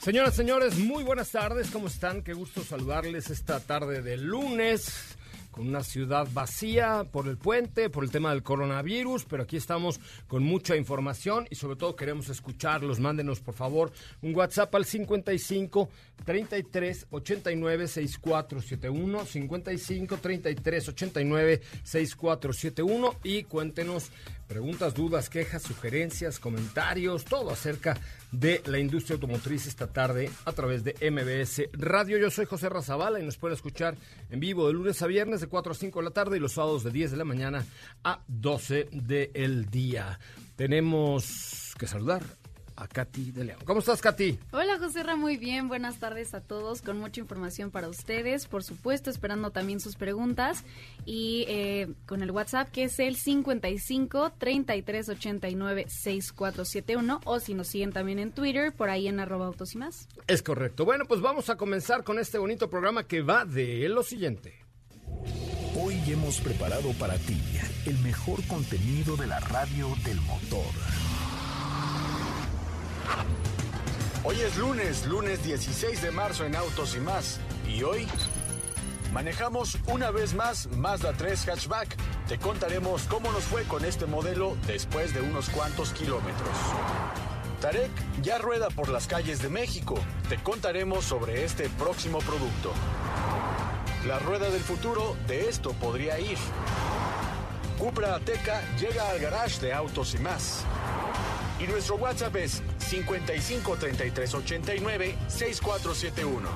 Señoras, señores, muy buenas tardes. ¿Cómo están? Qué gusto saludarles esta tarde de lunes con una ciudad vacía por el puente, por el tema del coronavirus, pero aquí estamos con mucha información y sobre todo queremos escucharlos. Mándenos por favor un WhatsApp al 55 33 89 6471, 55 33 89 6471 y cuéntenos preguntas, dudas, quejas, sugerencias, comentarios, todo acerca de la industria automotriz esta tarde a través de MBS Radio. Yo soy José Razabala y nos puede escuchar en vivo de lunes a viernes de 4 a 5 de la tarde y los sábados de 10 de la mañana a 12 del día. Tenemos que saludar a Katy de León. ¿Cómo estás, Katy? Hola, José Ra, muy bien. Buenas tardes a todos, con mucha información para ustedes. Por supuesto, esperando también sus preguntas. Y eh, con el WhatsApp, que es el 55 33 89 6471. O si nos siguen también en Twitter, por ahí en arroba autos y más. Es correcto. Bueno, pues vamos a comenzar con este bonito programa que va de lo siguiente. Hoy hemos preparado para ti el mejor contenido de la radio del motor. Hoy es lunes, lunes 16 de marzo en Autos y más. Y hoy manejamos una vez más Mazda 3 Hatchback. Te contaremos cómo nos fue con este modelo después de unos cuantos kilómetros. Tarek ya rueda por las calles de México. Te contaremos sobre este próximo producto. La rueda del futuro de esto podría ir. Cupra Ateca llega al garage de Autos y más. Y nuestro WhatsApp es 55 33 89 6471.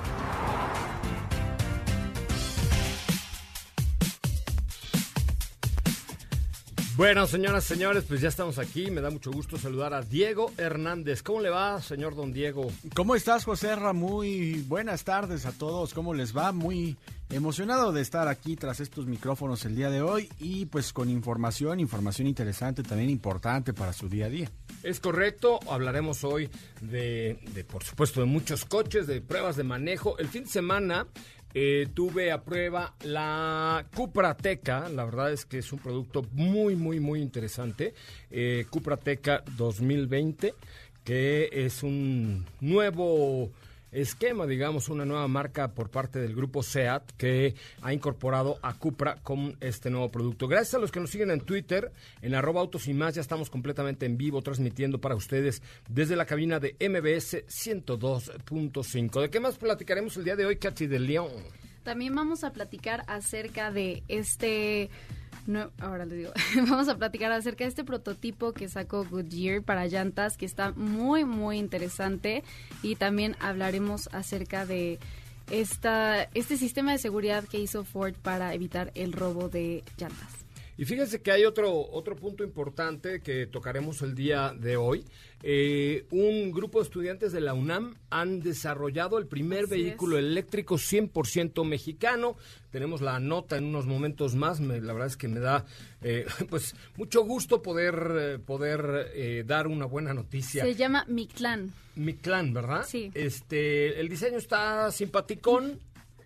Bueno, señoras, señores, pues ya estamos aquí. Me da mucho gusto saludar a Diego Hernández. ¿Cómo le va, señor don Diego? ¿Cómo estás, José Ra? Muy buenas tardes a todos. ¿Cómo les va? Muy emocionado de estar aquí tras estos micrófonos el día de hoy y pues con información, información interesante, también importante para su día a día. Es correcto, hablaremos hoy de, por supuesto, de muchos coches, de pruebas de manejo. El fin de semana eh, tuve a prueba la Cuprateca, la verdad es que es un producto muy, muy, muy interesante. Eh, Cuprateca 2020, que es un nuevo esquema, digamos, una nueva marca por parte del grupo SEAT que ha incorporado a Cupra con este nuevo producto. Gracias a los que nos siguen en Twitter, en arroba autos y más, ya estamos completamente en vivo transmitiendo para ustedes desde la cabina de MBS 102.5. ¿De qué más platicaremos el día de hoy, Katy de León? También vamos a platicar acerca de este no, ahora le digo, vamos a platicar acerca de este prototipo que sacó Goodyear para llantas, que está muy, muy interesante. Y también hablaremos acerca de esta, este sistema de seguridad que hizo Ford para evitar el robo de llantas. Y fíjense que hay otro, otro punto importante que tocaremos el día de hoy. Eh, un grupo de estudiantes de la UNAM han desarrollado el primer vehículo eléctrico 100% mexicano. Tenemos la nota en unos momentos más. la verdad es que me da eh, pues mucho gusto poder, eh, poder dar una buena noticia. Se llama Mictlán. Mictlán, ¿verdad? Sí. Este, el diseño está simpaticón.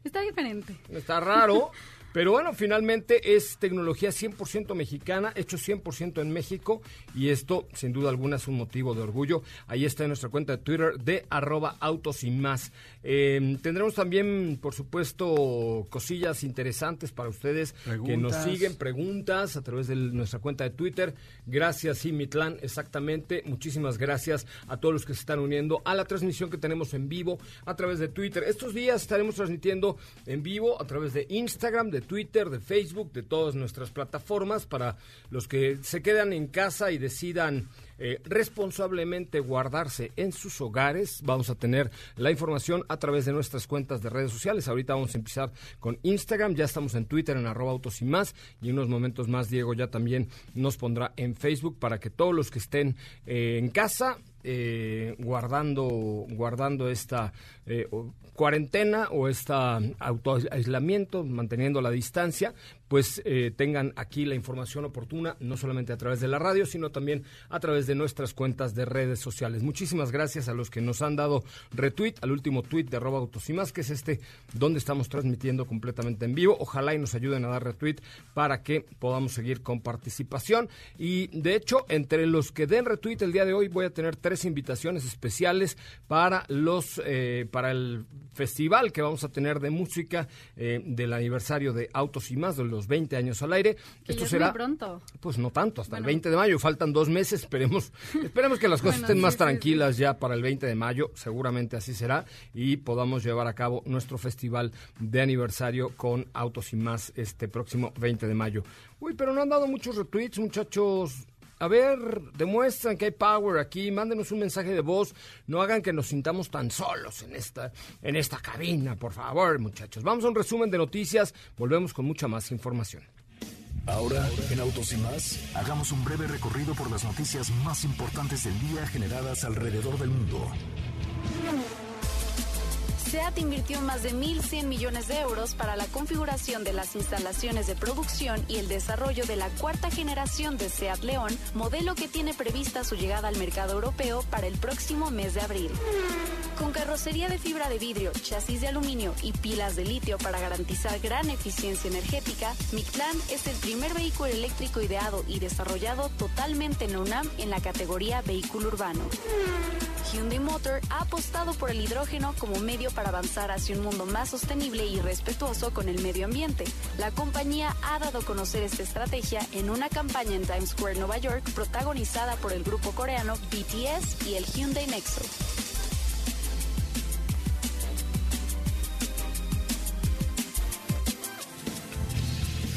Está diferente. Está raro. Pero bueno, finalmente es tecnología 100% mexicana, hecho 100% en México y esto sin duda alguna es un motivo de orgullo. Ahí está en nuestra cuenta de Twitter de arroba autos y más. Em, tendremos también, por supuesto, cosillas interesantes para ustedes que nos siguen, preguntas a través de nuestra cuenta de Twitter. Gracias, Mitlán, exactamente. Muchísimas gracias a todos los que se están uniendo a la transmisión que tenemos en vivo a través de Twitter. Estos días estaremos transmitiendo en vivo a través de Instagram, de Twitter, de Facebook, de todas nuestras plataformas para los que se quedan en casa y decidan eh, responsablemente guardarse en sus hogares. Vamos a tener la información a través de nuestras cuentas de redes sociales. Ahorita vamos a empezar con Instagram, ya estamos en Twitter en arroba autos y más y en unos momentos más Diego ya también nos pondrá en Facebook para que todos los que estén eh, en casa eh, guardando guardando esta cuarentena o este autoaislamiento, manteniendo la distancia, pues eh, tengan aquí la información oportuna, no solamente a través de la radio, sino también a través de nuestras cuentas de redes sociales. Muchísimas gracias a los que nos han dado retweet al último tweet de arroba autos y más, que es este donde estamos transmitiendo completamente en vivo. Ojalá y nos ayuden a dar retweet para que podamos seguir con participación. Y de hecho, entre los que den retweet el día de hoy, voy a tener tres invitaciones especiales para los eh, para el festival que vamos a tener de música eh, del aniversario de Autos y más de los 20 años al aire. Esto será pronto. Pues no tanto, hasta el 20 de mayo, faltan dos meses, esperemos, esperemos que las cosas estén más tranquilas ya para el 20 de mayo, seguramente así será, y podamos llevar a cabo nuestro festival de aniversario con Autos y más este próximo 20 de mayo. Uy, pero no han dado muchos retweets, muchachos. A ver, demuestran que hay power aquí, mándenos un mensaje de voz, no hagan que nos sintamos tan solos en esta, en esta cabina, por favor, muchachos. Vamos a un resumen de noticias, volvemos con mucha más información. Ahora, en Autos y más, hagamos un breve recorrido por las noticias más importantes del día generadas alrededor del mundo. SEAT invirtió más de 1.100 millones de euros para la configuración de las instalaciones de producción y el desarrollo de la cuarta generación de SEAT León, modelo que tiene prevista su llegada al mercado europeo para el próximo mes de abril. Con carrocería de fibra de vidrio, chasis de aluminio y pilas de litio para garantizar gran eficiencia energética, Mictlán es el primer vehículo eléctrico ideado y desarrollado totalmente en UNAM en la categoría vehículo urbano. Hyundai Motor ha apostado por el hidrógeno como medio para avanzar hacia un mundo más sostenible y respetuoso con el medio ambiente. La compañía ha dado a conocer esta estrategia en una campaña en Times Square, Nueva York, protagonizada por el grupo coreano BTS y el Hyundai Nexo.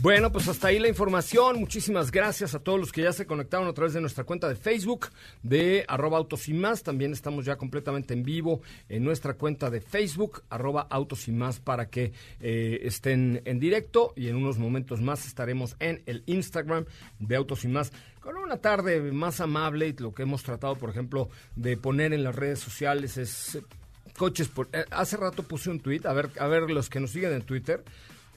Bueno, pues hasta ahí la información. Muchísimas gracias a todos los que ya se conectaron a través de nuestra cuenta de Facebook de arroba autos y más. También estamos ya completamente en vivo en nuestra cuenta de Facebook, arroba autos y más, para que eh, estén en directo. Y en unos momentos más estaremos en el Instagram de autos y más con una tarde más amable. Lo que hemos tratado, por ejemplo, de poner en las redes sociales es eh, coches. Por, eh, hace rato puse un tweet, a ver, a ver los que nos siguen en Twitter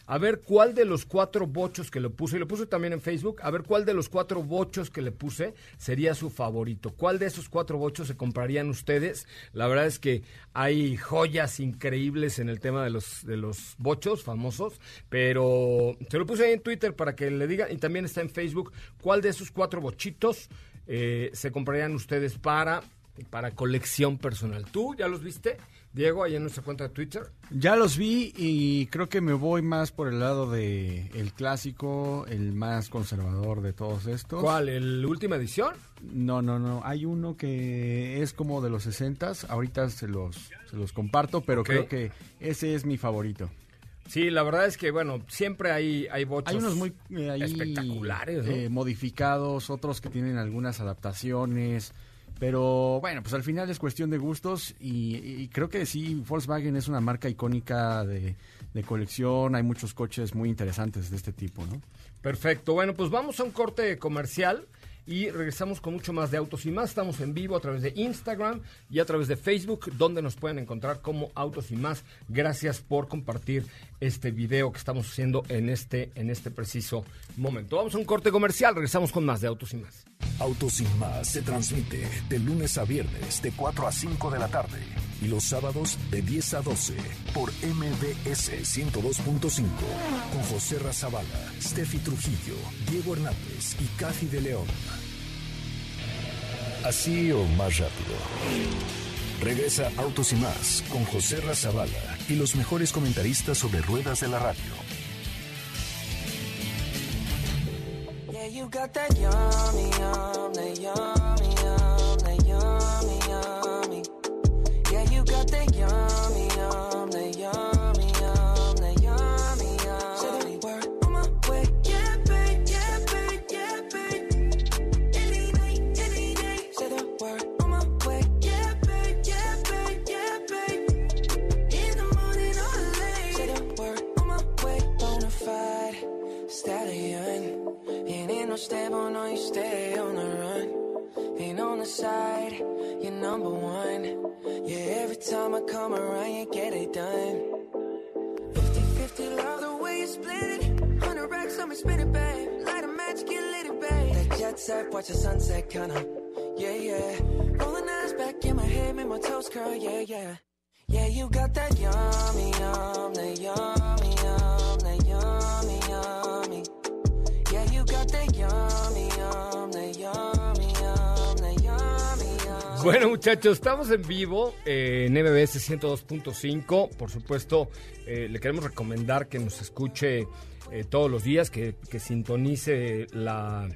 a ver cuál de los cuatro bochos que le puse, y lo puse también en Facebook, a ver cuál de los cuatro bochos que le puse sería su favorito. ¿Cuál de esos cuatro bochos se comprarían ustedes? La verdad es que hay joyas increíbles en el tema de los, de los bochos famosos, pero se lo puse ahí en Twitter para que le digan, y también está en Facebook, cuál de esos cuatro bochitos eh, se comprarían ustedes para, para colección personal. ¿Tú ya los viste? Diego, ahí en nuestra cuenta de Twitter. Ya los vi y creo que me voy más por el lado de el clásico, el más conservador de todos estos. ¿Cuál? ¿El última edición? No, no, no. Hay uno que es como de los 60 Ahorita se los, se los comparto, pero creo que ese es mi favorito. Sí, la verdad es que, bueno, siempre hay, hay bochos Hay unos muy eh, ahí, espectaculares, ¿no? eh, modificados, otros que tienen algunas adaptaciones. Pero bueno, pues al final es cuestión de gustos y, y creo que sí, Volkswagen es una marca icónica de, de colección. Hay muchos coches muy interesantes de este tipo, ¿no? Perfecto. Bueno, pues vamos a un corte comercial y regresamos con mucho más de Autos y Más. Estamos en vivo a través de Instagram y a través de Facebook, donde nos pueden encontrar como Autos y Más. Gracias por compartir este video que estamos haciendo en este, en este preciso momento. Vamos a un corte comercial, regresamos con más de Autos y Más. Autos sin más se transmite de lunes a viernes de 4 a 5 de la tarde y los sábados de 10 a 12 por MBS 102.5 con José Razabala, Steffi Trujillo, Diego Hernández y Cathy de León. Así o más rápido. Regresa Autos y más con José Razabala y los mejores comentaristas sobre ruedas de la radio. Yeah, you got that yummy, yummy, yummy. 100 racks on me, spin it, babe. Light a match, get lit, babe. That jet set, watch the sunset, kinda. Yeah, yeah. Rolling eyes back in my head, make my toes curl, yeah, yeah. Yeah, you got that yummy, yum, that yummy, yum, that yummy, yummy. Yeah, you got that yummy, yum, that yummy, yum, that yummy, yum. Bueno, muchachos, estamos en vivo eh, en MBS 102.5. Por supuesto, eh, le queremos recomendar que nos escuche eh, todos los días, que, que sintonice la,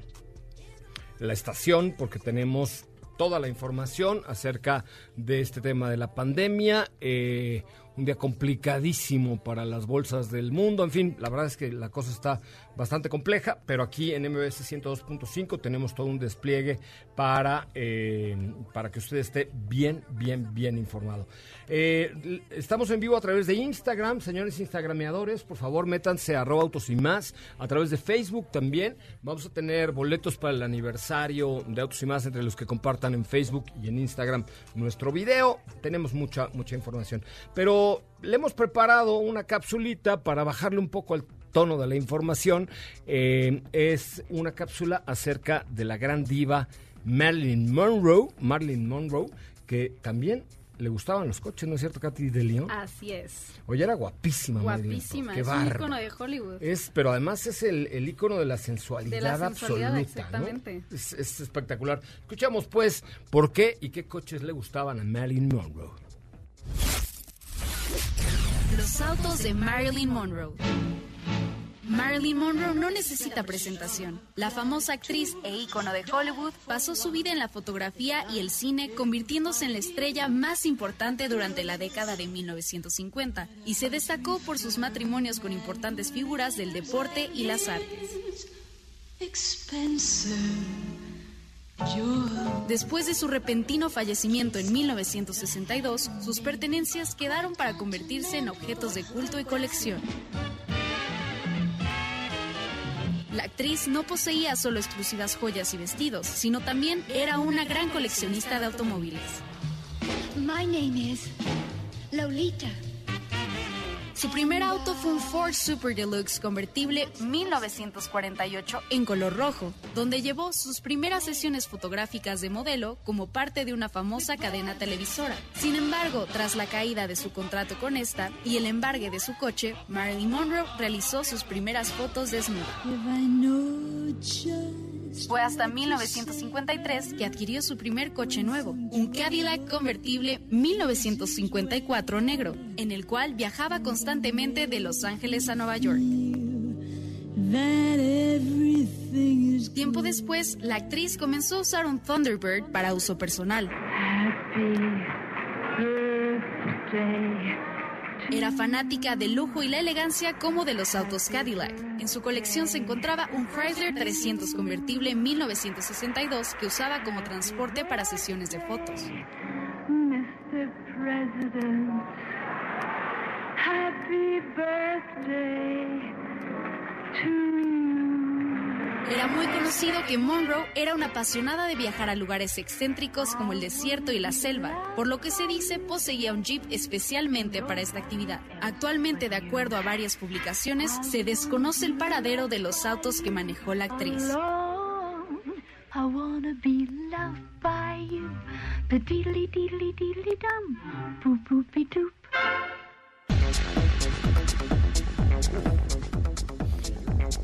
la estación, porque tenemos toda la información acerca de este tema de la pandemia. eh, un día complicadísimo para las bolsas del mundo. En fin, la verdad es que la cosa está bastante compleja, pero aquí en MBS 102.5 tenemos todo un despliegue para, eh, para que usted esté bien, bien, bien informado. Eh, estamos en vivo a través de Instagram, señores instagrameadores, por favor métanse a autos y más, a través de Facebook también. Vamos a tener boletos para el aniversario de Autos y más entre los que compartan en Facebook y en Instagram nuestro video. Tenemos mucha, mucha información. Pero le hemos preparado una capsulita para bajarle un poco al tono de la información. Eh, es una cápsula acerca de la gran diva Marilyn Monroe. Marilyn Monroe, que también le gustaban los coches, ¿no es cierto, Katy de León? Así es. Oye, era guapísima. Marilyn Guapísima. Qué Es un icono de Hollywood. Es, pero además es el, el icono de la sensualidad, De la sensualidad, absoluta. ¿no? exactamente. Es, es espectacular. Escuchamos pues por qué y qué coches le gustaban a Marilyn Monroe. Los autos de Marilyn Monroe. Marilyn Monroe no necesita presentación. La famosa actriz e ícono de Hollywood pasó su vida en la fotografía y el cine, convirtiéndose en la estrella más importante durante la década de 1950 y se destacó por sus matrimonios con importantes figuras del deporte y las artes. Después de su repentino fallecimiento en 1962, sus pertenencias quedaron para convertirse en objetos de culto y colección. La actriz no poseía solo exclusivas joyas y vestidos, sino también era una gran coleccionista de automóviles. My name is Lolita. Su primer auto fue un Ford Super Deluxe convertible 1948 en color rojo, donde llevó sus primeras sesiones fotográficas de modelo como parte de una famosa cadena televisora. Sin embargo, tras la caída de su contrato con esta y el embargue de su coche, Marilyn Monroe realizó sus primeras fotos desnuda. Fue hasta 1953 que adquirió su primer coche nuevo, un Cadillac convertible 1954 negro, en el cual viajaba constantemente de Los Ángeles a Nueva York. Tiempo después, la actriz comenzó a usar un Thunderbird para uso personal. Era fanática del lujo y la elegancia como de los autos Cadillac. En su colección se encontraba un Chrysler 300 convertible 1962 que usaba como transporte para sesiones de fotos. Mr. President, happy birthday to you. Era muy conocido que Monroe era una apasionada de viajar a lugares excéntricos como el desierto y la selva, por lo que se dice poseía un jeep especialmente para esta actividad. Actualmente, de acuerdo a varias publicaciones, se desconoce el paradero de los autos que manejó la actriz.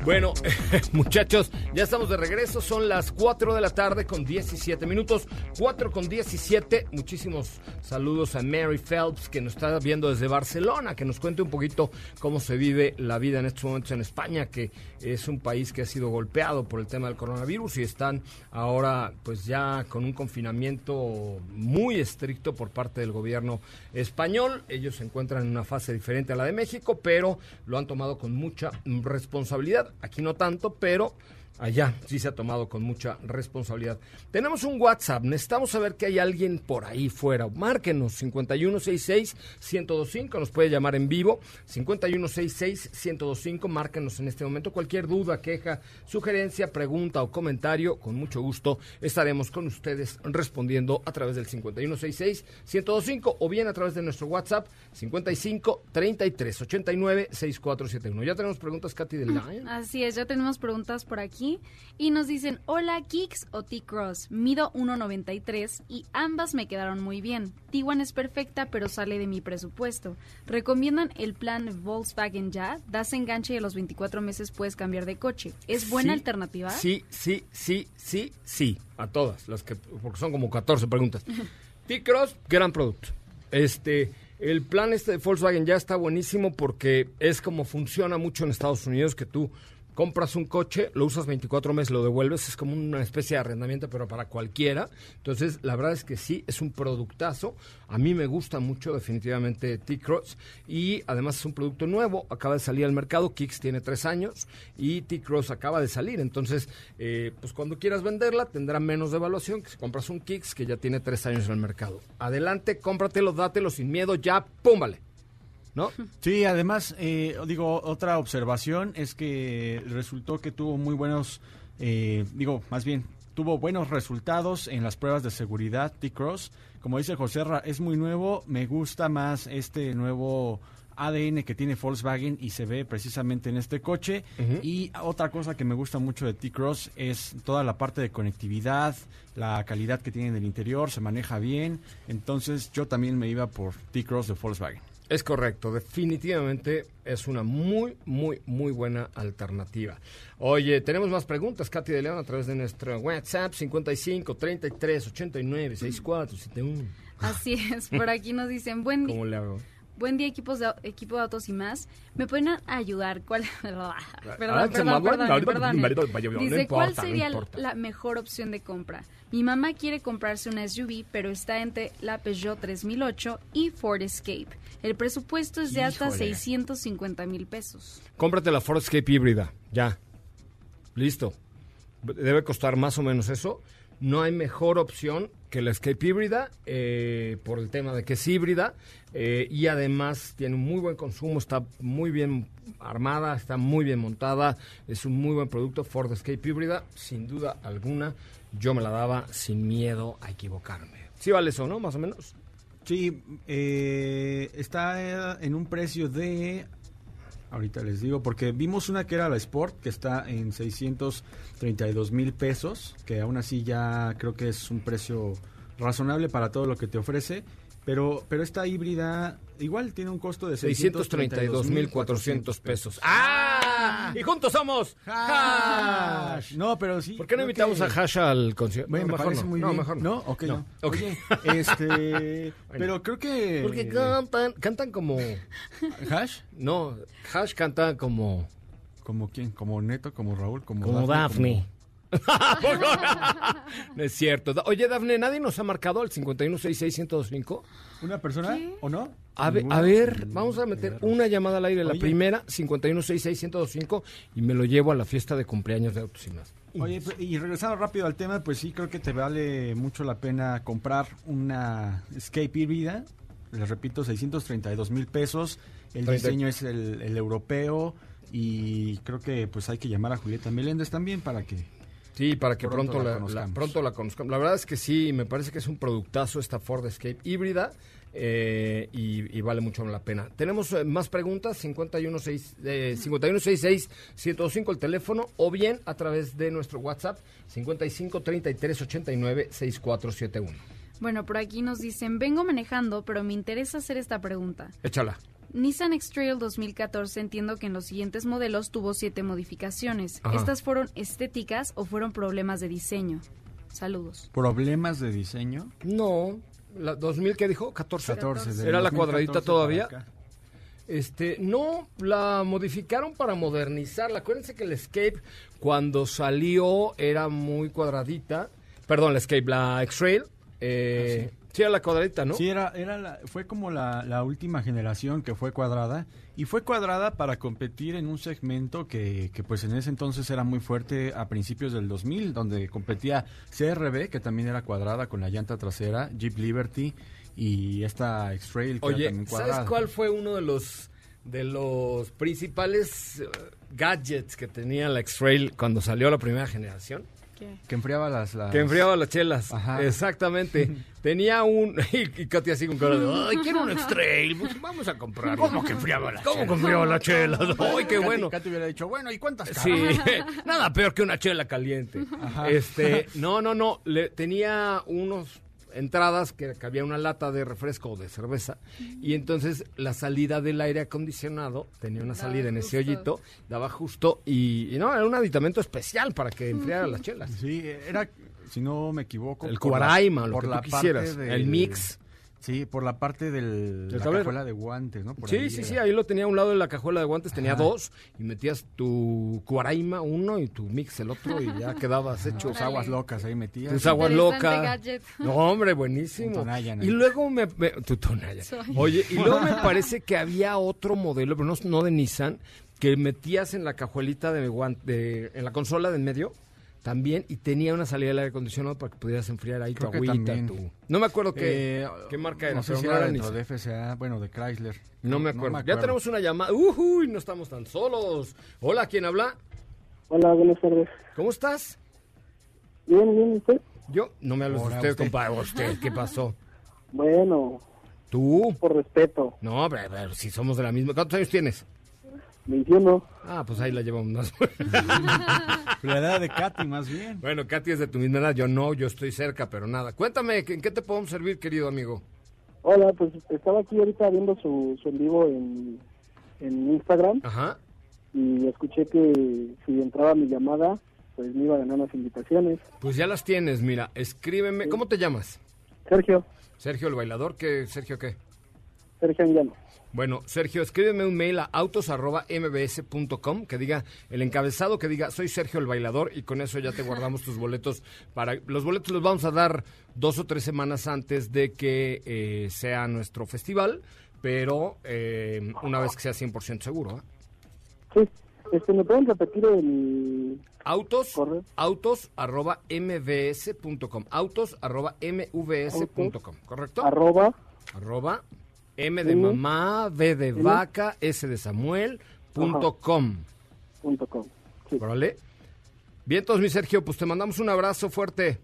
Bueno, muchachos, ya estamos de regreso. Son las 4 de la tarde con 17 minutos. 4 con 17. Muchísimos saludos a Mary Phelps, que nos está viendo desde Barcelona, que nos cuente un poquito cómo se vive la vida en estos momentos en España, que es un país que ha sido golpeado por el tema del coronavirus y están ahora, pues ya con un confinamiento muy estricto por parte del gobierno español. Ellos se encuentran en una fase diferente a la de México, pero lo han tomado con mucha responsabilidad. Aquí no tanto, pero allá sí se ha tomado con mucha responsabilidad. Tenemos un WhatsApp, necesitamos saber que hay alguien por ahí fuera. Márquenos 5166-1025, nos puede llamar en vivo 5166-1025, márquenos en este momento cualquier duda, queja, sugerencia, pregunta o comentario, con mucho gusto estaremos con ustedes respondiendo a través del 5166-1025 o bien a través de nuestro WhatsApp 55 33 89 6471. Ya tenemos preguntas, Katy del Line. Así es, ya tenemos preguntas por aquí y nos dicen, hola Kicks o T-Cross, mido 1.93 y ambas me quedaron muy bien. Tiguan es perfecta pero sale de mi presupuesto. ¿Recomiendan el plan Volkswagen ya? Das enganche y a los 24 meses puedes cambiar de coche. ¿Es buena Sí, alternativa? Sí, sí, sí, sí, sí. A todas, las que, porque son como 14 preguntas. T-Cross, gran producto. Este, el plan este de Volkswagen ya está buenísimo porque es como funciona mucho en Estados Unidos, que tú compras un coche, lo usas 24 meses, lo devuelves, es como una especie de arrendamiento, pero para cualquiera. Entonces, la verdad es que sí, es un productazo. A mí me gusta mucho definitivamente T-Cross y además es un producto nuevo, acaba de salir al mercado, Kicks tiene tres años y T-Cross acaba de salir. Entonces, eh, pues cuando quieras venderla tendrá menos devaluación que si compras un Kicks que ya tiene tres años en el mercado. Adelante, cómpratelo, dátelo sin miedo, ya, púmbale. ¿No? Sí, además, eh, digo, otra observación es que resultó que tuvo muy buenos, eh, digo, más bien, tuvo buenos resultados en las pruebas de seguridad T-Cross. Como dice José Ra, es muy nuevo, me gusta más este nuevo ADN que tiene Volkswagen y se ve precisamente en este coche. Y otra cosa que me gusta mucho de T-Cross es toda la parte de conectividad, la calidad que tiene en el interior, se maneja bien. Entonces yo también me iba por T-Cross de Volkswagen. Es correcto, definitivamente es una muy, muy, muy buena alternativa. Oye, tenemos más preguntas, Katy de León, a través de nuestro WhatsApp 55 33 89 64 71. Así es, por aquí nos dicen, buen día. ¿Cómo le hago? Buen día, equipos de, equipo de autos y más. ¿Me pueden ayudar? ¿Cuál? Ah, perdón, me perdón, habla- perdón, no Dice, ¿cuál sería la mejor opción de compra? Mi mamá quiere comprarse una SUV, pero está entre la Peugeot 3008 y Ford Escape. El presupuesto es de hasta Híjole. 650 mil pesos. Cómprate la Ford Escape híbrida, ya. Listo. Debe costar más o menos eso. No hay mejor opción que la Escape híbrida eh, por el tema de que es híbrida eh, y además tiene un muy buen consumo, está muy bien armada, está muy bien montada, es un muy buen producto Ford Escape híbrida, sin duda alguna. Yo me la daba sin miedo a equivocarme. ¿Sí vale eso, no? Más o menos. Sí, eh, está en un precio de... Ahorita les digo, porque vimos una que era la Sport, que está en 632 mil pesos, que aún así ya creo que es un precio razonable para todo lo que te ofrece. Pero, pero esta híbrida igual tiene un costo de 632.400 pesos. ¡Ah! Y juntos somos Hash. No, pero sí. ¿Por qué no invitamos que- a Hash al concierto? Bueno, No, me mejor parece no. muy no, bien. mejor no. no. Ok, no. Ok. Oye, este, pero creo que... Porque cantan, cantan como... ¿Hash? No, Hash canta como... ¿Como quién? ¿Como Neto? ¿Como Raúl? ¿Como, Como Daphne. no es cierto. Oye, Dafne, ¿nadie nos ha marcado al 5166125? ¿Una persona ¿Qué? o no? A ver, a ver, vamos a meter una llamada al aire, la Oye. primera, 5166-1025, y me lo llevo a la fiesta de cumpleaños de Autos y Más. Oye, pues, y regresando rápido al tema, pues sí creo que te vale mucho la pena comprar una Escape híbrida. Les repito, 632 mil pesos. El diseño es el, el europeo y creo que pues hay que llamar a Julieta Meléndez también para que... Sí, para que Pronto pronto, la la, la- conozcamos. pronto la conozcamos. La verdad es que sí, me parece que es un productazo esta Ford Escape híbrida eh, y, y vale mucho la pena. Tenemos eh, más preguntas, 516, eh, 5166-105 el teléfono o bien a través de nuestro WhatsApp 55 33 89 6471. Bueno, por aquí nos dicen, vengo manejando, pero me interesa hacer esta pregunta. Échala. Nissan X-Trail 2014 entiendo que en los siguientes modelos tuvo siete modificaciones. Ajá. ¿Estas fueron estéticas o fueron problemas de diseño? Saludos. ¿Problemas de diseño? No, la 2000 que dijo 14. 14. del ¿Era la 2014 cuadradita todavía? Este, no, la modificaron para modernizarla. Acuérdense que el Escape cuando salió era muy cuadradita. Perdón, la Escape, la X-Trail. Eh, sí. Era la cuadradita, ¿no? Sí, era, era la- fue como la, la última generación que fue cuadrada y fue cuadrada para competir en un segmento que, que pues en ese entonces era muy fuerte a principios del 2000, donde competía CRB, que también era cuadrada con la llanta trasera, Jeep Liberty y esta X-Trail que era Oye, también ¿sabes cuadrada. cuál fue uno de los de los principales eh, gadgets que tenía la X-Trail cuando salió la primera generación? ¿Qué? Que enfriaba las... las- Que enfriaba las chelas. Ajá. Exactamente. Tenía un. Y, Katy así con cara de. ¡Ay, quiero un X-Trail! Pues vamos a comprarlo. ¿Cómo que enfriaba las ¿Cómo que enfriaba las chelas? ¡Ay, qué Katy- bueno! Katy hubiera dicho, bueno, ¿y cuántas Sí, nada peor que una chela caliente. Este, no, no, no, le, tenía unos entradas que, que había una lata de refresco o de cerveza y entonces la salida del aire acondicionado tenía una Daba salida en ese hoyito, daba justo y, y no, era un aditamento especial para que enfriara las chelas. Sí, era, si no me equivoco... El Cuaraima, lo por que la tú quisieras, el mix. Sí, por la parte del, Del la tablero. cajuela de guantes, ¿no? Por Sí, ahí sí, era. sí, ahí lo tenía a un lado de la cajuela de guantes, tenía Ajá. dos, y metías tu cuaraima uno y tu mix el otro, y ya quedabas hecho. Tus aguas locas ahí metías. Tus aguas locas. gadget. No, hombre, buenísimo. Un Tonayan y luego me, me- tu Tonayan. Soy. Oye, y luego me parece que había otro modelo, pero no, no de Nissan, que metías en la cajuelita de guante, en la consola de en medio también y tenía una salida del aire acondicionado para que pudieras enfriar ahí Creo tu agüita, tu- No me acuerdo qué, Eh, qué marca era, No sé pero si no era dentro de FSA, bueno, de Chrysler. No me acuerdo. Ya tenemos una llamada. Uy, no estamos tan solos. Hola, ¿quién habla? Hola, buenas tardes. ¿Cómo estás? Bien, bien, ¿usted? Yo, no me hables de usted, usted. compadre. Usted, ¿qué pasó? Bueno, ¿Tú? por respeto. No, pero, pero si somos de la misma. ¿Cuántos años tienes? 21. Ah, pues ahí la llevamos más. La edad de Katy, más bien. bueno, Katy es de tu misma edad. Yo no, yo estoy cerca, pero nada. Cuéntame, ¿en qué te podemos servir, querido amigo? Hola, pues estaba aquí ahorita viendo su, su en vivo en, en Instagram Ajá. y escuché que si entraba mi llamada, pues me iba a ganar unas invitaciones. Pues ya las tienes, mira. Escríbeme. ¿Cómo te llamas? Sergio, Sergio el bailador. ¿Qué, Sergio qué? Sergio Anguiano. Bueno, Sergio, escríbeme un mail a autos.mbs.com que diga el encabezado que diga soy Sergio el bailador y con eso ya te guardamos tus boletos para los boletos los vamos a dar dos o tres semanas antes de que eh, sea nuestro festival, pero eh, una vez que sea 100% seguro. ¿eh? Sí, este, ¿me pueden repetir el Autos, arroba mbs.com, autos arroba mvs.com, ¿correcto? arroba? arroba M de mamá, V de vaca, S de Samuel, punto com. Punto com. Sí. ¿Vale? Bien, entonces, mi Sergio, pues te mandamos un abrazo fuerte.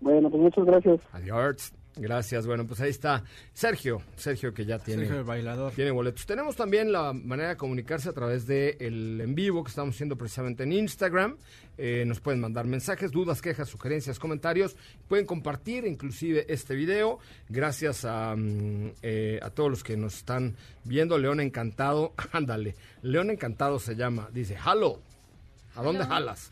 Bueno, pues muchas gracias. Adiós. Gracias. Bueno, pues ahí está Sergio. Sergio que ya tiene, Sergio el bailador. tiene boletos. Tenemos también la manera de comunicarse a través de el en vivo que estamos haciendo precisamente en Instagram. Eh, nos pueden mandar mensajes, dudas, quejas, sugerencias, comentarios. Pueden compartir inclusive este video. Gracias a, mm, eh, a todos los que nos están viendo. León Encantado. Ándale. León Encantado se llama. Dice, halo. ¿A dónde jalas?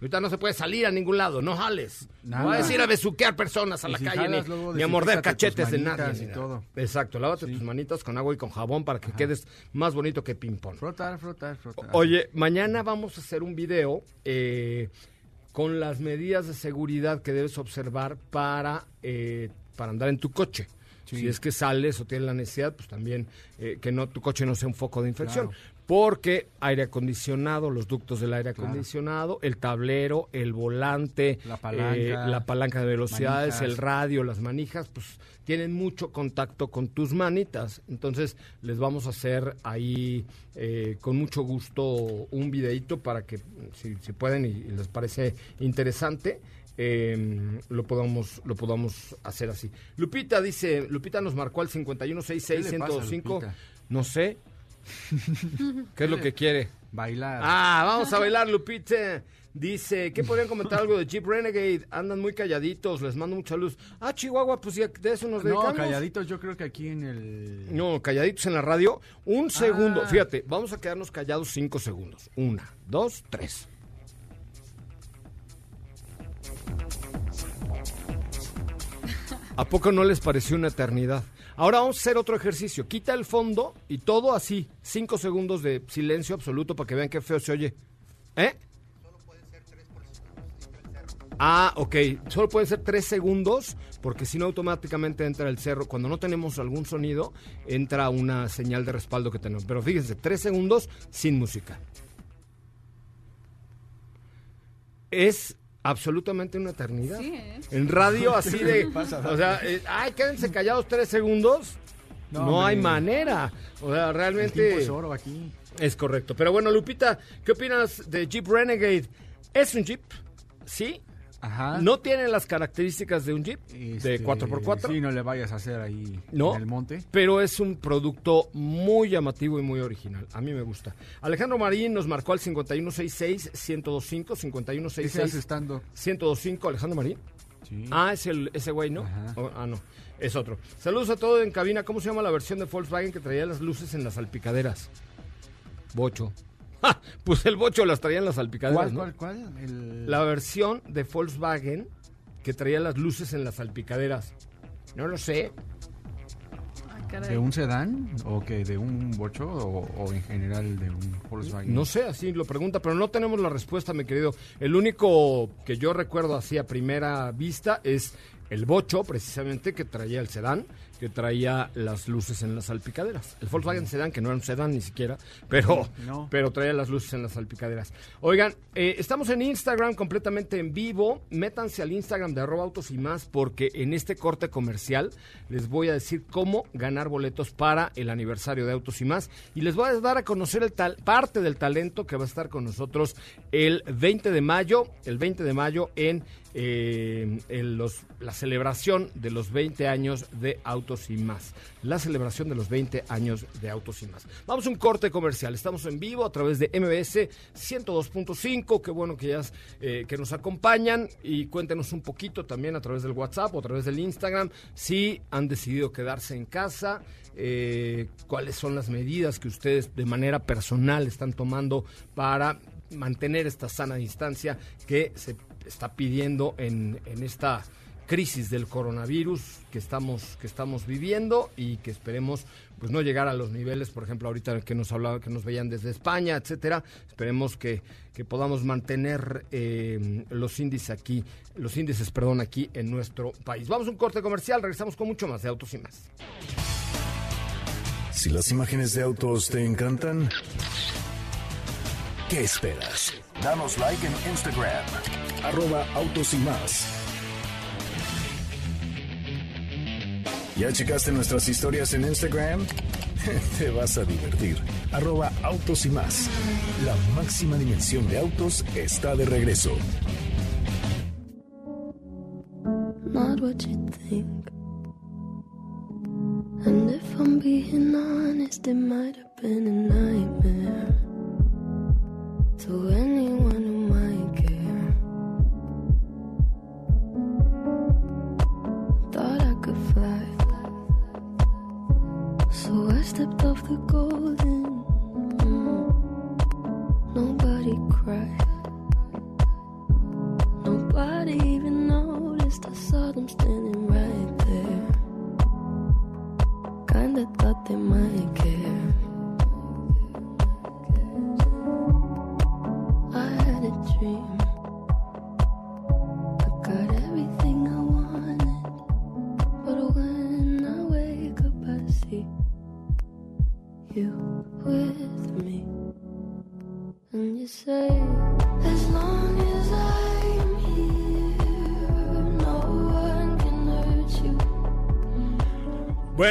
Ahorita no se puede salir a ningún lado, no jales. No Nada. va a decir a besuquear personas a la si calle jalas, ni, ni a morder cachetes de nadie. todo. Exacto, lávate tus manitas con agua y con jabón para que quedes más bonito que ping-pong. Frotar, frotar, frotar. Oye, mañana vamos a hacer un video eh, con las medidas de seguridad que debes observar para, eh, para andar en tu coche. Sí. Si es que sales o tienes la necesidad, pues también eh, que no tu coche no sea un foco de infección. Claro. Porque aire acondicionado, los ductos del aire Claro. acondicionado, el tablero, el volante, La palanca, eh, la palanca de velocidades, manijas. el radio, las manijas, pues tienen mucho contacto con tus manitas. Entonces les vamos a hacer ahí eh, con mucho gusto un videito para que si, si pueden y, y les parece interesante. Eh, lo podamos lo podamos hacer así. Lupita dice, Lupita nos marcó al ¿Qué le pasa a 5166 Lupita? No sé. ¿Qué es lo que quiere? Bailar. Ah, vamos a bailar, Lupita. Dice, ¿qué podrían comentar algo de Jeep Renegade? Andan muy calladitos, les mando mucha luz. Ah, Chihuahua, pues ya de eso nos no, dedicamos. calladitos, yo creo que aquí en el. No, calladitos en la radio. Un segundo, Ah. fíjate, vamos a quedarnos callados cinco segundos. Una, dos, tres. ¿A poco no les pareció una eternidad? Ahora vamos a hacer otro ejercicio. Quita el fondo y todo así. Cinco segundos de silencio absoluto para que vean qué feo se oye. ¿Eh? Ah, ok. Solo puede ser tres segundos porque si no automáticamente entra el cerro. Cuando no tenemos algún sonido, entra una señal de respaldo que tenemos. Pero fíjense, tres segundos sin música. Es absolutamente una eternidad. Sí, ¿eh? En radio así ¿Qué de... pasa, o sea, eh, ay, quédense callados tres segundos. No, No, hay manera. O sea, realmente... es oro aquí. Es correcto. Pero bueno, Lupita, ¿qué opinas de Jeep Renegade? ¿Es un Jeep? Sí. Ajá. No tiene las características de un Jeep Este, de 4x4. Sí, no le vayas a hacer ahí No, en el monte. pero es un producto muy llamativo y muy original. A mí me gusta. Alejandro Marín nos marcó al 5166-1025, ¿Qué se hace 5166 estando? 1025 Alejandro Marín. Sí. Ah, es el, ese güey, ¿no? Oh, ah, no. Es otro. Saludos a todos en cabina. ¿Cómo se llama la versión de Volkswagen que traía las luces en las salpicaderas? Bocho. Pues el bocho las traía en las salpicaderas, ¿Cuál, ¿no? cuál, cuál? El... La versión de Volkswagen que traía las luces en las salpicaderas. No lo sé. Ah, caray. ¿De un sedán? ¿O que de un bocho? O, o en general de un Volkswagen? No sé, así lo pregunta, pero no tenemos la respuesta, mi querido. El único que yo recuerdo así a primera vista es el bocho, precisamente, que traía el sedán, que traía las luces en las salpicaderas. El Volkswagen sedán, que no era un sedán ni siquiera, pero, No. pero traía las luces en las salpicaderas. Oigan, eh, estamos en Instagram completamente en vivo. Métanse al Instagram de arroba autos y más, porque en este corte comercial les voy a decir cómo ganar boletos para el aniversario de Autos y más. Y les voy a dar a conocer el tal, parte del talento que va a estar con nosotros el 20 de mayo, el 20 de mayo en, eh, en los, la celebración de los 20 años de Autos y más. La celebración de los 20 años de Autos y más. Vamos a un corte comercial. Estamos en vivo a través de MBS 102.5. Qué bueno que ya eh, que nos acompañan y cuéntenos un poquito también a través del WhatsApp o a través del Instagram si han decidido quedarse en casa. eh, cuáles son las medidas que ustedes de manera personal están tomando para mantener esta sana distancia que se está pidiendo en, en esta crisis del coronavirus que estamos que estamos viviendo y que esperemos pues no llegar a los niveles por ejemplo ahorita que nos hablaba que nos veían desde España etcétera esperemos que, que podamos mantener eh, los índices aquí los índices perdón aquí en nuestro país vamos a un corte comercial regresamos con mucho más de autos y más Si las imágenes de autos te encantan, ¿qué esperas? Danos like en Instagram, arroba autos y más. ¿Ya checaste nuestras historias en Instagram? Te vas a divertir. Arroba autos y más. La máxima dimensión de autos está de regreso. not what you think. And if I'm being honest, it might have been a nightmare. To anyone who might care. Thought I could fly. I stepped off the golden. mm. Nobody cried. Nobody even noticed. I saw them standing right there. Kinda thought they might care.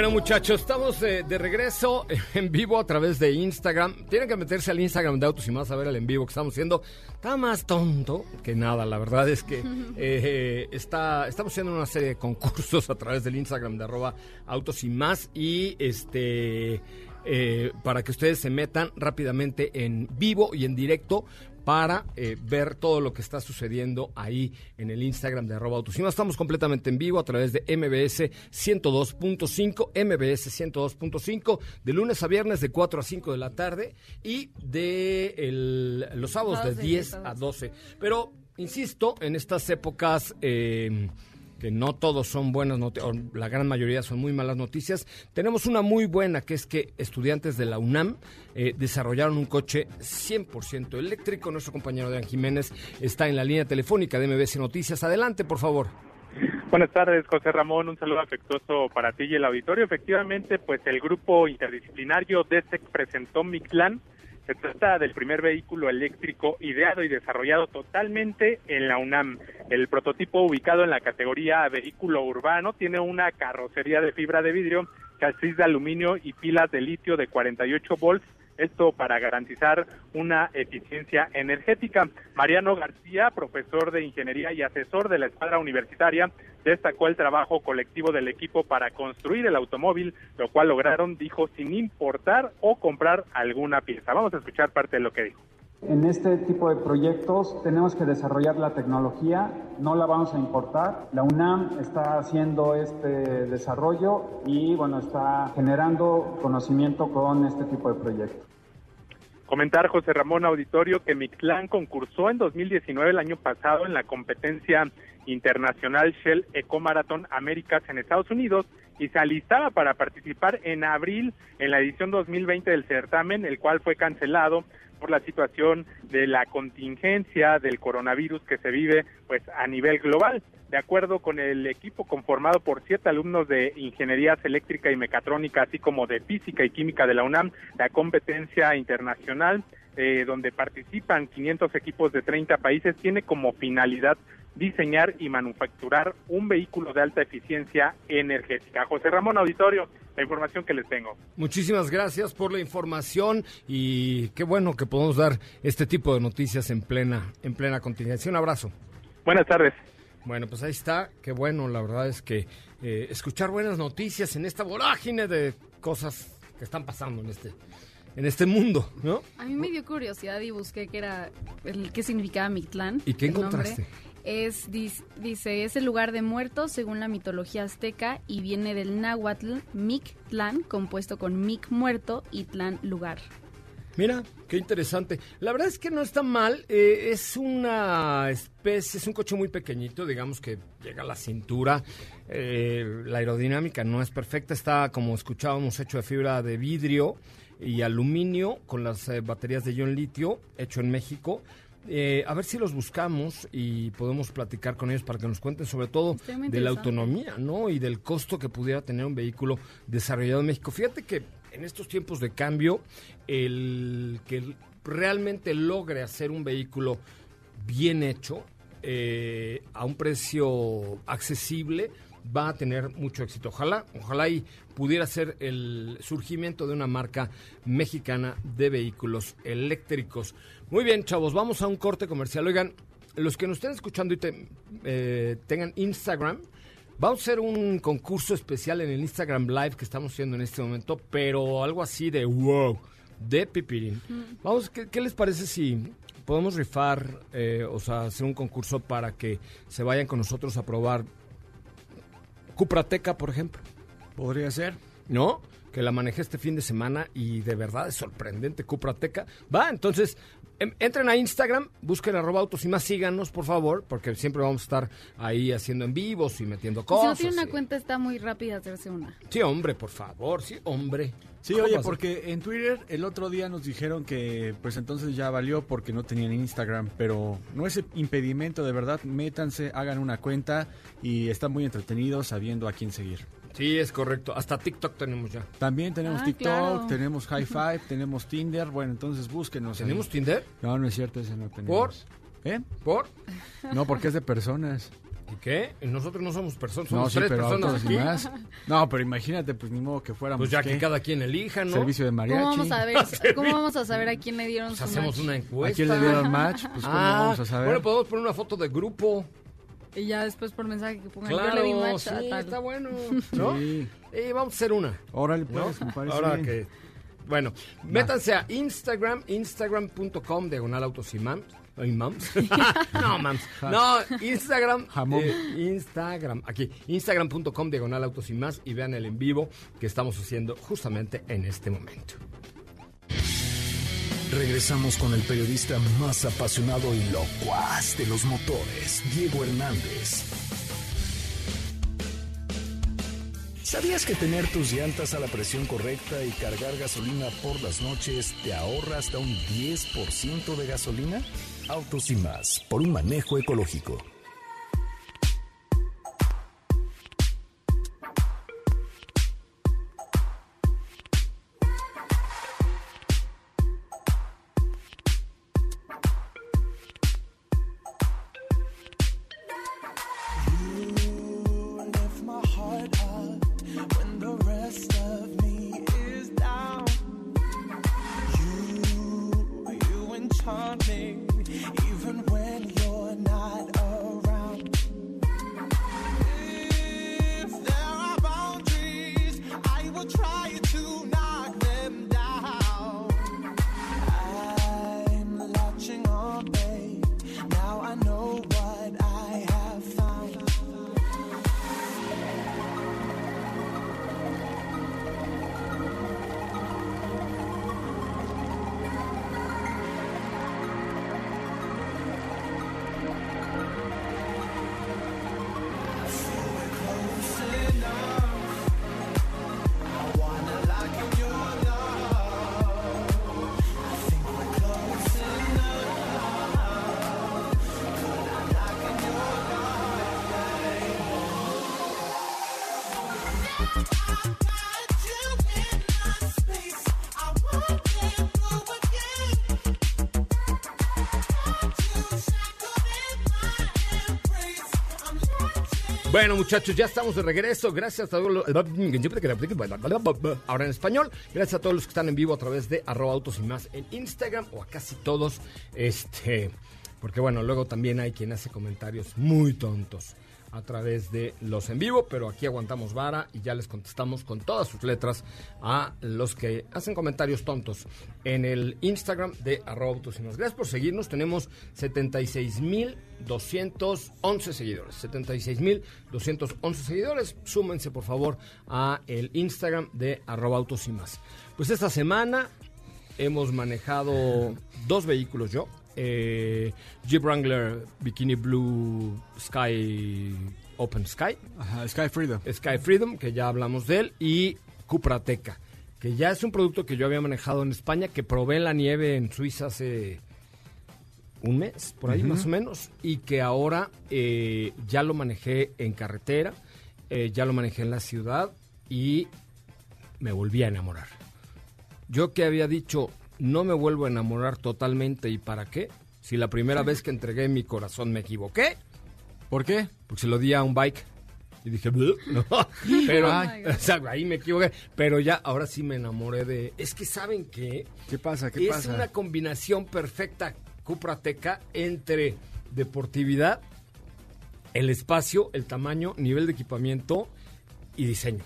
Bueno, muchachos, estamos de, de regreso en vivo a través de Instagram. Tienen que meterse al Instagram de Autos y más a ver el en vivo que estamos haciendo. Está más tonto que nada. La verdad es que eh, está, estamos haciendo una serie de concursos a través del Instagram de arroba Autos y más. Y este eh, para que ustedes se metan rápidamente en vivo y en directo para eh, ver todo lo que está sucediendo ahí en el Instagram de arroba Más. Estamos completamente en vivo a través de MBS 102.5, MBS 102.5, de lunes a viernes de 4 a 5 de la tarde y de el- los sábados de Sábados de 10 10 a a 12. Pero, insisto, en estas épocas... eh, que no todos son buenas noticias, la gran mayoría son muy malas noticias. Tenemos una muy buena, que es que estudiantes de la UNAM eh, desarrollaron un coche 100% eléctrico. Nuestro compañero Dan Jiménez está en la línea telefónica de MBC Noticias. Adelante, por favor. Buenas tardes, José Ramón. Un saludo afectuoso para ti y el auditorio. Efectivamente, pues el grupo interdisciplinario DESEC presentó Mictlán. Se trata del primer vehículo eléctrico ideado y desarrollado totalmente en la UNAM. El prototipo ubicado en la categoría vehículo urbano tiene una carrocería de fibra de vidrio, chasis de aluminio y pilas de litio de 48 volts esto para garantizar una eficiencia energética. Mariano García, profesor de ingeniería y asesor de la escuadra universitaria, destacó el trabajo colectivo del equipo para construir el automóvil, lo cual lograron, dijo, sin importar o comprar alguna pieza. Vamos a escuchar parte de lo que dijo. En este tipo de proyectos tenemos que desarrollar la tecnología, no la vamos a importar. La UNAM está haciendo este desarrollo y bueno, está generando conocimiento con este tipo de proyectos. Comentar José Ramón Auditorio que Mictlán concursó en 2019 el año pasado en la competencia internacional Shell Eco Marathon Américas en Estados Unidos y se alistaba para participar en abril en la edición 2020 del certamen, el cual fue cancelado por la situación de la contingencia del coronavirus que se vive pues a nivel global. De acuerdo con el equipo conformado por siete alumnos de ingenierías eléctrica y mecatrónica, así como de física y química de la UNAM, la competencia internacional eh, donde participan 500 equipos de 30 países tiene como finalidad diseñar y manufacturar un vehículo de alta eficiencia energética. José Ramón Auditorio, la información que les tengo. Muchísimas gracias por la información y qué bueno que podemos dar este tipo de noticias en plena, en plena contingencia. Un abrazo. Buenas tardes. Bueno, pues ahí está. Qué bueno, la verdad es que eh, escuchar buenas noticias en esta vorágine de cosas que están pasando en este, en este mundo, ¿no? A mí me dio curiosidad y busqué qué era el qué significaba Mictlán. ¿Y qué nombre. Es dice es el lugar de muertos según la mitología azteca y viene del náhuatl Mictlán compuesto con Mic muerto y Tlán lugar. Mira, qué interesante. La verdad es que no está mal. eh, es una especie, es un coche muy pequeñito, digamos que llega a la cintura. eh, la aerodinámica no es perfecta. Está, como escuchábamos, hecho de fibra de vidrio y aluminio con las eh, baterías de ion litio, hecho en México. Eh, a ver si los buscamos y podemos platicar con ellos para que nos cuenten sobre todo de la autonomía, ¿no? Y del costo que pudiera tener un vehículo desarrollado en México. Fíjate que en estos tiempos de cambio, el que realmente logre hacer un vehículo bien hecho, eh, a un precio accesible, va a tener mucho éxito. Ojalá, ojalá y pudiera ser el surgimiento de una marca mexicana de vehículos eléctricos. Muy bien, chavos, vamos a un corte comercial. Oigan, los que nos estén escuchando y te- eh, tengan Instagram, vamos a hacer un concurso especial en el Instagram Live que estamos haciendo en este momento, pero algo así de wow, de pipirín. Vamos, ¿qué, qué les parece si podemos rifar, eh, o sea, hacer un concurso para que se vayan con nosotros a probar Cuprateca, por ejemplo? Podría ser. ¿No? Que la manejé este fin de semana y de verdad es sorprendente Cuprateca. Va, entonces, entren a Instagram, busquen arroba autos y más, síganos, por favor, porque siempre vamos a estar ahí haciendo en vivos y metiendo si no cosas. tiene una y- cuenta está muy rápida hacerse una. Sí, hombre, por favor, sí, hombre. Sí, ¿Cómo oye, porque en Twitter el otro día nos dijeron que pues entonces ya valió porque no tenían Instagram, pero no es impedimento, de verdad, métanse, hagan una cuenta y están muy entretenidos sabiendo a quién seguir. Sí, es correcto. Hasta TikTok tenemos ya. También tenemos Ah, TikTok, claro. tenemos High Five, tenemos Tinder. Bueno, entonces búsquenos. ahí. ¿Tenemos Tinder? No, no es cierto, ese no tenemos. ¿Por? ¿Eh? ¿Por? No, porque es de personas. ¿Y qué? Nosotros no somos personas, No, somos sí, tres pero personas aquí. y más. No, pero imagínate, pues ni modo que fuéramos. Pues ya que ¿qué? cada quien elija, ¿no? Servicio de ¿Cómo mariachi. vamos a ver, cómo vamos a saber a quién le dieron Pues su hacemos match? una encuesta. ¿A quién le dieron match? Pues cómo Ah, vamos a saber. Bueno, podemos poner una foto de grupo. Y ya después por mensaje que pongan Claro, yo le di match sí, a tal. está bueno, ¿no? Sí. Eh, vamos a hacer una. Órale, ¿no? pues, me parece Ahora bien. que... Bueno, métanse a Instagram, instagram.com, diagonal autos y mams. Ay, mams. no, mams. No, Instagram. Jamón. eh, Instagram. Aquí, instagram.com, diagonal autos y más. Y vean el en vivo que estamos haciendo justamente en este momento. Regresamos con el periodista más apasionado y locuaz de los motores, Diego Hernández. ¿Sabías que tener tus llantas a la presión correcta y cargar gasolina por las noches te ahorra hasta un 10% de gasolina? Autos y más, por un manejo ecológico. Bueno, muchachos, ya estamos de regreso. Gracias a todos los... Ahora en español. Gracias a todos los que están en vivo a través de arroba autos y más en Instagram o a casi todos. Este... Porque bueno, luego también hay quien hace comentarios muy tontos a través de los en vivo, pero aquí aguantamos vara y ya les contestamos con todas sus letras a los que hacen comentarios tontos en el Instagram de arroba autos y más. Gracias por seguirnos, tenemos 76.211 seguidores, 76.211 seguidores, súmense por favor a el Instagram de arroba autos y más. Pues esta semana hemos manejado dos vehículos yo. Eh, Jeep Wrangler Bikini Blue Sky Open Sky. Ajá, Sky Freedom. Sky Freedom, que ya hablamos de él. Y Cupra Teca, que ya es un producto que yo había manejado en España, que probé en la nieve en Suiza hace un mes, por ahí más o menos, y que ahora eh, ya lo manejé en carretera, eh, ya lo manejé en la ciudad y me volví a enamorar. Yo que había dicho, no me vuelvo a enamorar totalmente, ¿y para qué? Si la primera vez que entregué mi corazón me equivoqué. ¿Por qué? Porque se lo di a un bike. Y dije, pero Ay. o sea, ahí me equivoqué. Pero ya, ahora sí me enamoré de... Es que, ¿saben qué? ¿Qué pasa? ¿Qué es pasa? una combinación perfecta, Cuprateca, entre deportividad, el espacio, el tamaño, nivel de equipamiento y diseño.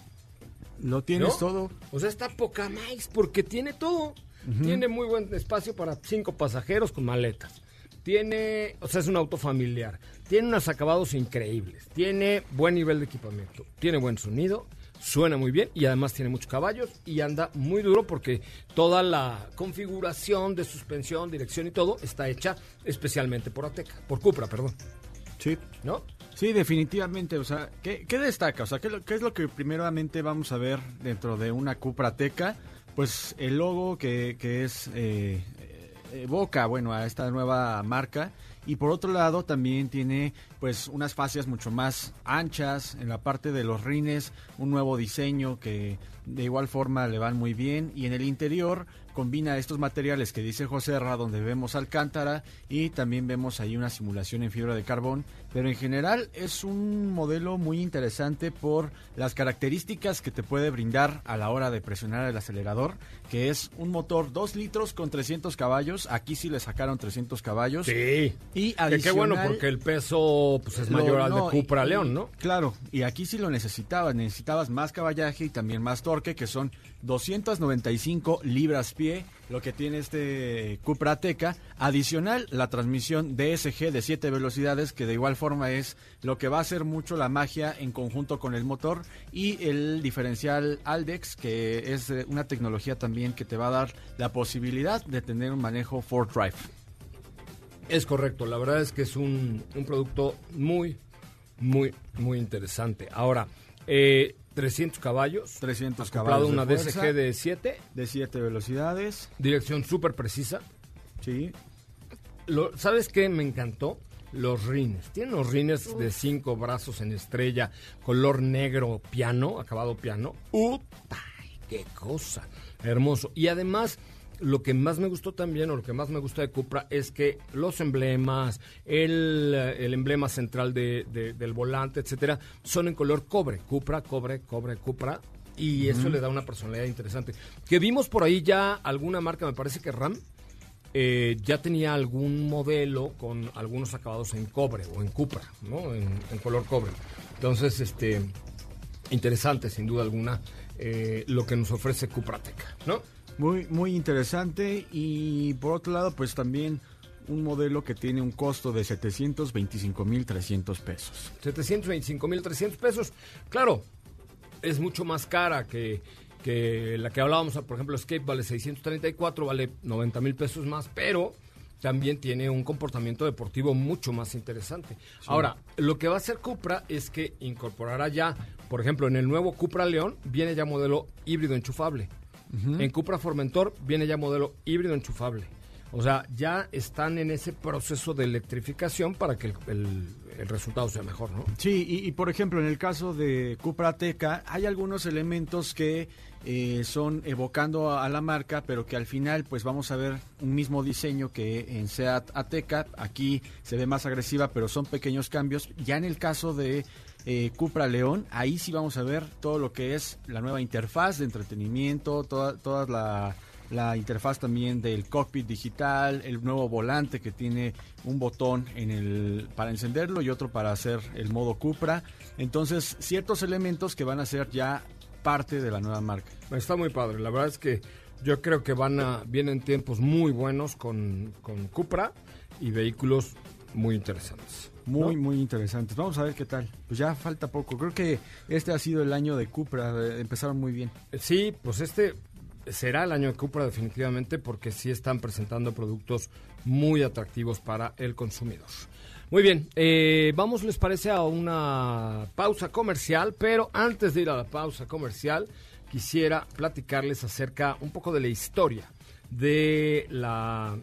Lo tienes ¿No? todo. O sea, está poca más porque tiene todo. Tiene muy buen espacio para cinco pasajeros con maletas. Tiene, o sea, es un auto familiar. Tiene unos acabados increíbles. Tiene buen nivel de equipamiento. Tiene buen sonido. Suena muy bien y además tiene muchos caballos y anda muy duro porque toda la configuración de suspensión, dirección y todo está hecha especialmente por Ateca, por Cupra, perdón. Sí. ¿No? Sí, definitivamente. O sea, ¿qué, qué destaca? O sea, ¿qué, es lo- qué es lo que primeramente vamos a ver dentro de una Cupra Teca? Pues el logo que, que es eh, eh, evoca, bueno, a esta nueva marca. Y por otro lado también tiene pues unas fascias mucho más anchas. En la parte de los rines, un nuevo diseño que de igual forma le van muy bien. Y en el interior combina estos materiales que dice José Ra, donde vemos alcántara y también vemos ahí una simulación en fibra de carbón, pero en general es un modelo muy interesante por las características que te puede brindar a la hora de presionar el acelerador, que es un motor 2 litros con 300 caballos, aquí sí le sacaron 300 caballos. Sí. Y Que qué bueno, adicional- porque el peso pues, es lo- mayor al de Cupra y- León, ¿no? Claro, y aquí sí lo necesitabas, necesitabas más caballaje y también más torque, que son 295 libras pie, lo que tiene este Cupra Ateca. Adicional, la transmisión DSG de 7 velocidades, que de igual forma es lo que va a hacer mucho la magia en conjunto con el motor, y el diferencial Aldex, que es eh, una tecnología también que te va a dar la posibilidad de tener un manejo 4Drive. Es correcto, la verdad es que es un, un producto muy, muy, muy interesante. Ahora, eh, 300 caballos. 300 acoplado caballos de una fuerza. DSG de 7. De 7 velocidades. Dirección súper precisa. Sí. Lo, ¿Sabes qué me encantó? Los rines. Tienen los rines de cinco brazos en estrella, color negro piano, acabado piano. ¡Uta! ¡Qué cosa! Hermoso. Y además, lo que más me gustó también, o lo que más me gusta de Cupra, es que los emblemas, el, el emblema central de- de- del volante, etcétera, son en color cobre. Cupra, cobre, cobre, Cupra. Y eso le da una personalidad interesante. Que vimos por ahí ya alguna marca, me parece que RAM, eh, ya tenía algún modelo con algunos acabados en cobre o en cupra, ¿no? En, en color cobre. Entonces, este, interesante sin duda alguna eh, lo que nos ofrece Cuprateca, ¿no? Muy, muy interesante y por otro lado pues también un modelo que tiene un costo de 725.300 pesos. 725.300 pesos. Claro, es mucho más cara que, que la que hablábamos, por ejemplo, Escape vale 634, vale 90 mil pesos más, pero también tiene un comportamiento deportivo mucho más interesante. Ahora, lo que va a hacer Cupra es que incorporará ya, por ejemplo, en el nuevo Cupra León viene ya modelo híbrido enchufable. En Cupra Formentor viene ya modelo híbrido enchufable. O sea, ya están en ese proceso de electrificación para que el, el- resultado sea mejor, ¿no? Sí, y, y, por ejemplo en el caso de Cupra Ateca hay algunos elementos que eh, son evocando a, a la marca, pero que al final pues vamos a ver un mismo diseño que en Seat Ateca. Aquí se ve más agresiva, pero son pequeños cambios. Ya en el caso de eh, Cupra León, ahí sí vamos a ver todo lo que es la nueva interfaz de entretenimiento, toda, toda la, la interfaz también del cockpit digital, el nuevo volante que tiene un botón en el para encenderlo y otro para hacer el modo Cupra. Entonces, ciertos elementos que van a ser ya parte de la nueva marca. Está muy padre. La verdad es que yo creo que van a vienen tiempos muy buenos con, con Cupra y vehículos muy interesantes. Muy, muy interesantes. Vamos a ver qué tal. Pues ya falta poco. Creo que este ha sido el año de Cupra. Empezaron muy bien. Sí, pues este será el año de Cupra definitivamente porque sí están presentando productos muy atractivos para el consumidor. Muy bien, eh, vamos, les parece, a una pausa comercial, pero antes de ir a la pausa comercial, quisiera platicarles acerca un poco de la historia de la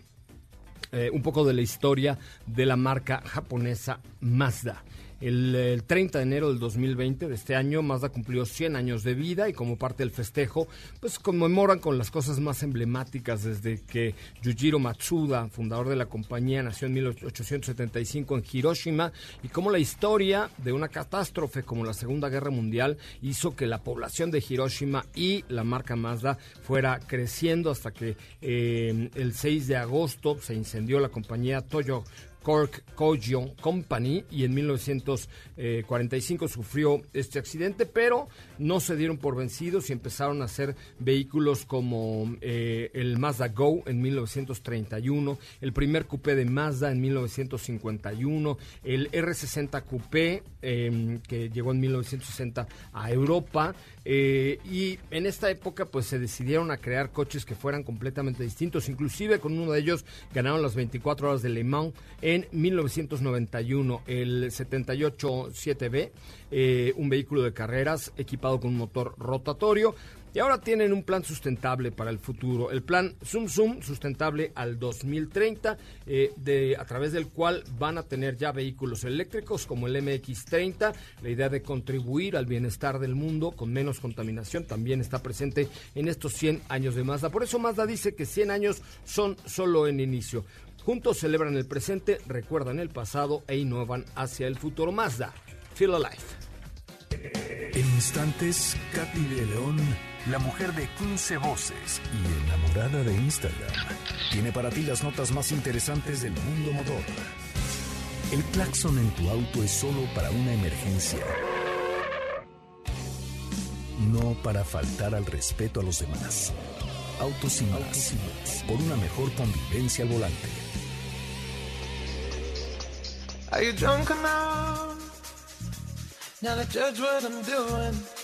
eh, un poco de la historia de la marca japonesa Mazda. El, el 30 de enero del 2020 de este año, Mazda cumplió 100 años de vida y como parte del festejo, pues conmemoran con las cosas más emblemáticas desde que Yujiro Matsuda, fundador de la compañía, nació en 1875 en Hiroshima y cómo la historia de una catástrofe como la Segunda Guerra Mundial hizo que la población de Hiroshima y la marca Mazda fuera creciendo hasta que eh, el 6 de agosto se incendió la compañía Toyo Cork Kojo Company y en 1945 sufrió este accidente, pero no se dieron por vencidos y empezaron a hacer vehículos como eh, el Mazda Go en 1931, el primer coupé de Mazda en 1951, el R60 Coupé eh, que llegó en 1960 a Europa eh, y en esta época pues se decidieron a crear coches que fueran completamente distintos, inclusive con uno de ellos ganaron las 24 horas de Le Mans en 1991, el 78 7B, eh, un vehículo de carreras equipado con un motor rotatorio. Y ahora tienen un plan sustentable para el futuro, el plan Zoom Zoom sustentable al 2030, eh, de, a través del cual van a tener ya vehículos eléctricos como el MX30. La idea de contribuir al bienestar del mundo con menos contaminación también está presente en estos 100 años de Mazda. Por eso Mazda dice que 100 años son solo en inicio. Juntos celebran el presente, recuerdan el pasado e innovan hacia el futuro. Mazda, Feel Alive. En instantes, Katy de León, la mujer de 15 voces y enamorada de Instagram, tiene para ti las notas más interesantes del mundo motor. El claxon en tu auto es solo para una emergencia, no para faltar al respeto a los demás. Autos y más, por una mejor convivencia al volante. Are you drunk enough now to judge what I'm doing?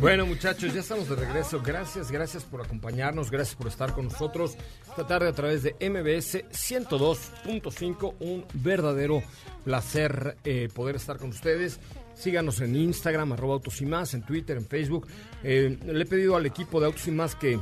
Bueno, muchachos, ya estamos de regreso. Gracias, gracias por acompañarnos, gracias por estar con nosotros esta tarde a través de MBS 102.5. Un verdadero placer eh, poder estar con ustedes. Síganos en Instagram, arroba Autos y Más, en Twitter, en Facebook. Eh, le he pedido al equipo de Autos y Más que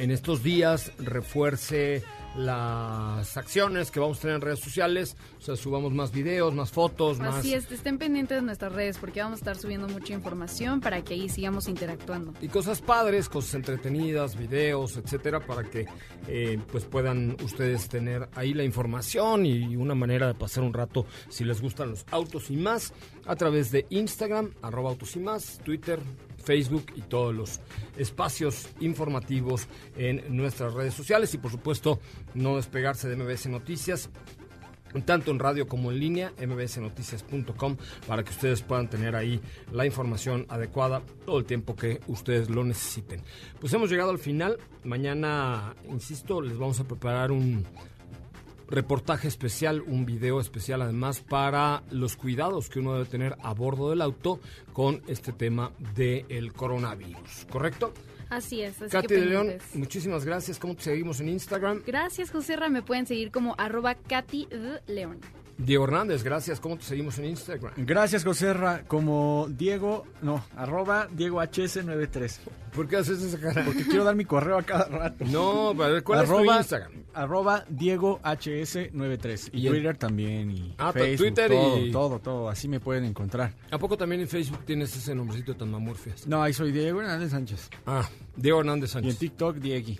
en estos días refuerce las acciones que vamos a tener en redes sociales. O sea, subamos más videos, más fotos, más... Así es, estén pendientes de nuestras redes porque vamos a estar subiendo mucha información para que ahí sigamos interactuando. y cosas padres, cosas entretenidas, videos, etcétera, para que eh, pues puedan ustedes tener ahí la información y una manera de pasar un rato si les gustan los autos y más a través de Instagram, arroba autos y más, Twitter, Facebook y todos los espacios informativos en nuestras redes sociales y por supuesto no despegarse de MBS Noticias tanto en radio como en línea, mbsnoticias.com, para que ustedes puedan tener ahí la información adecuada todo el tiempo que ustedes lo necesiten. Pues hemos llegado al final. Mañana, insisto, les vamos a preparar un reportaje especial, un video especial además para los cuidados que uno debe tener a bordo del auto con este tema del coronavirus, ¿correcto? Así es, así Katy que de León, muchísimas gracias. ¿Cómo te seguimos en Instagram? Gracias, José Ra. Me pueden seguir como arroba Katy de León. Diego Hernández, gracias. ¿Cómo te seguimos en Instagram? Gracias, Joserra. Como Diego, no, arroba Diego HS93. ¿Por qué haces esa cara? Porque quiero dar mi correo a cada rato. No, ver, ¿cuál es tu Instagram? Arroba Diego HS93. Y, Y en- Twitter también. Y Ah, Facebook, Twitter todo, y- todo, todo. Así me pueden encontrar. ¿A poco también en Facebook tienes ese nombrecito tan mamurfias? No, ahí soy Diego Hernández Sánchez. Ah, Diego Hernández Y Sánchez. en TikTok, Diegui.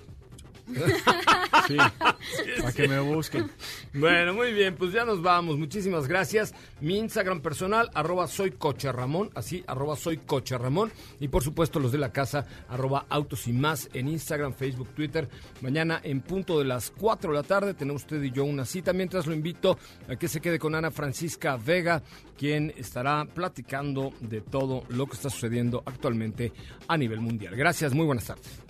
Sí, para que me busquen. Bueno, muy bien, pues ya nos vamos. Muchísimas gracias. Mi Instagram personal, arroba soy coche Ramón, así, arroba soy coche Ramón. Y por supuesto los de la casa, arroba autos y más en Instagram, Facebook, Twitter. Mañana en punto de las 4 de la tarde tenemos usted y yo una cita. Mientras lo invito a que se quede con Ana Francisca Vega, quien estará platicando de todo lo que está sucediendo actualmente a nivel mundial. Gracias, muy buenas tardes.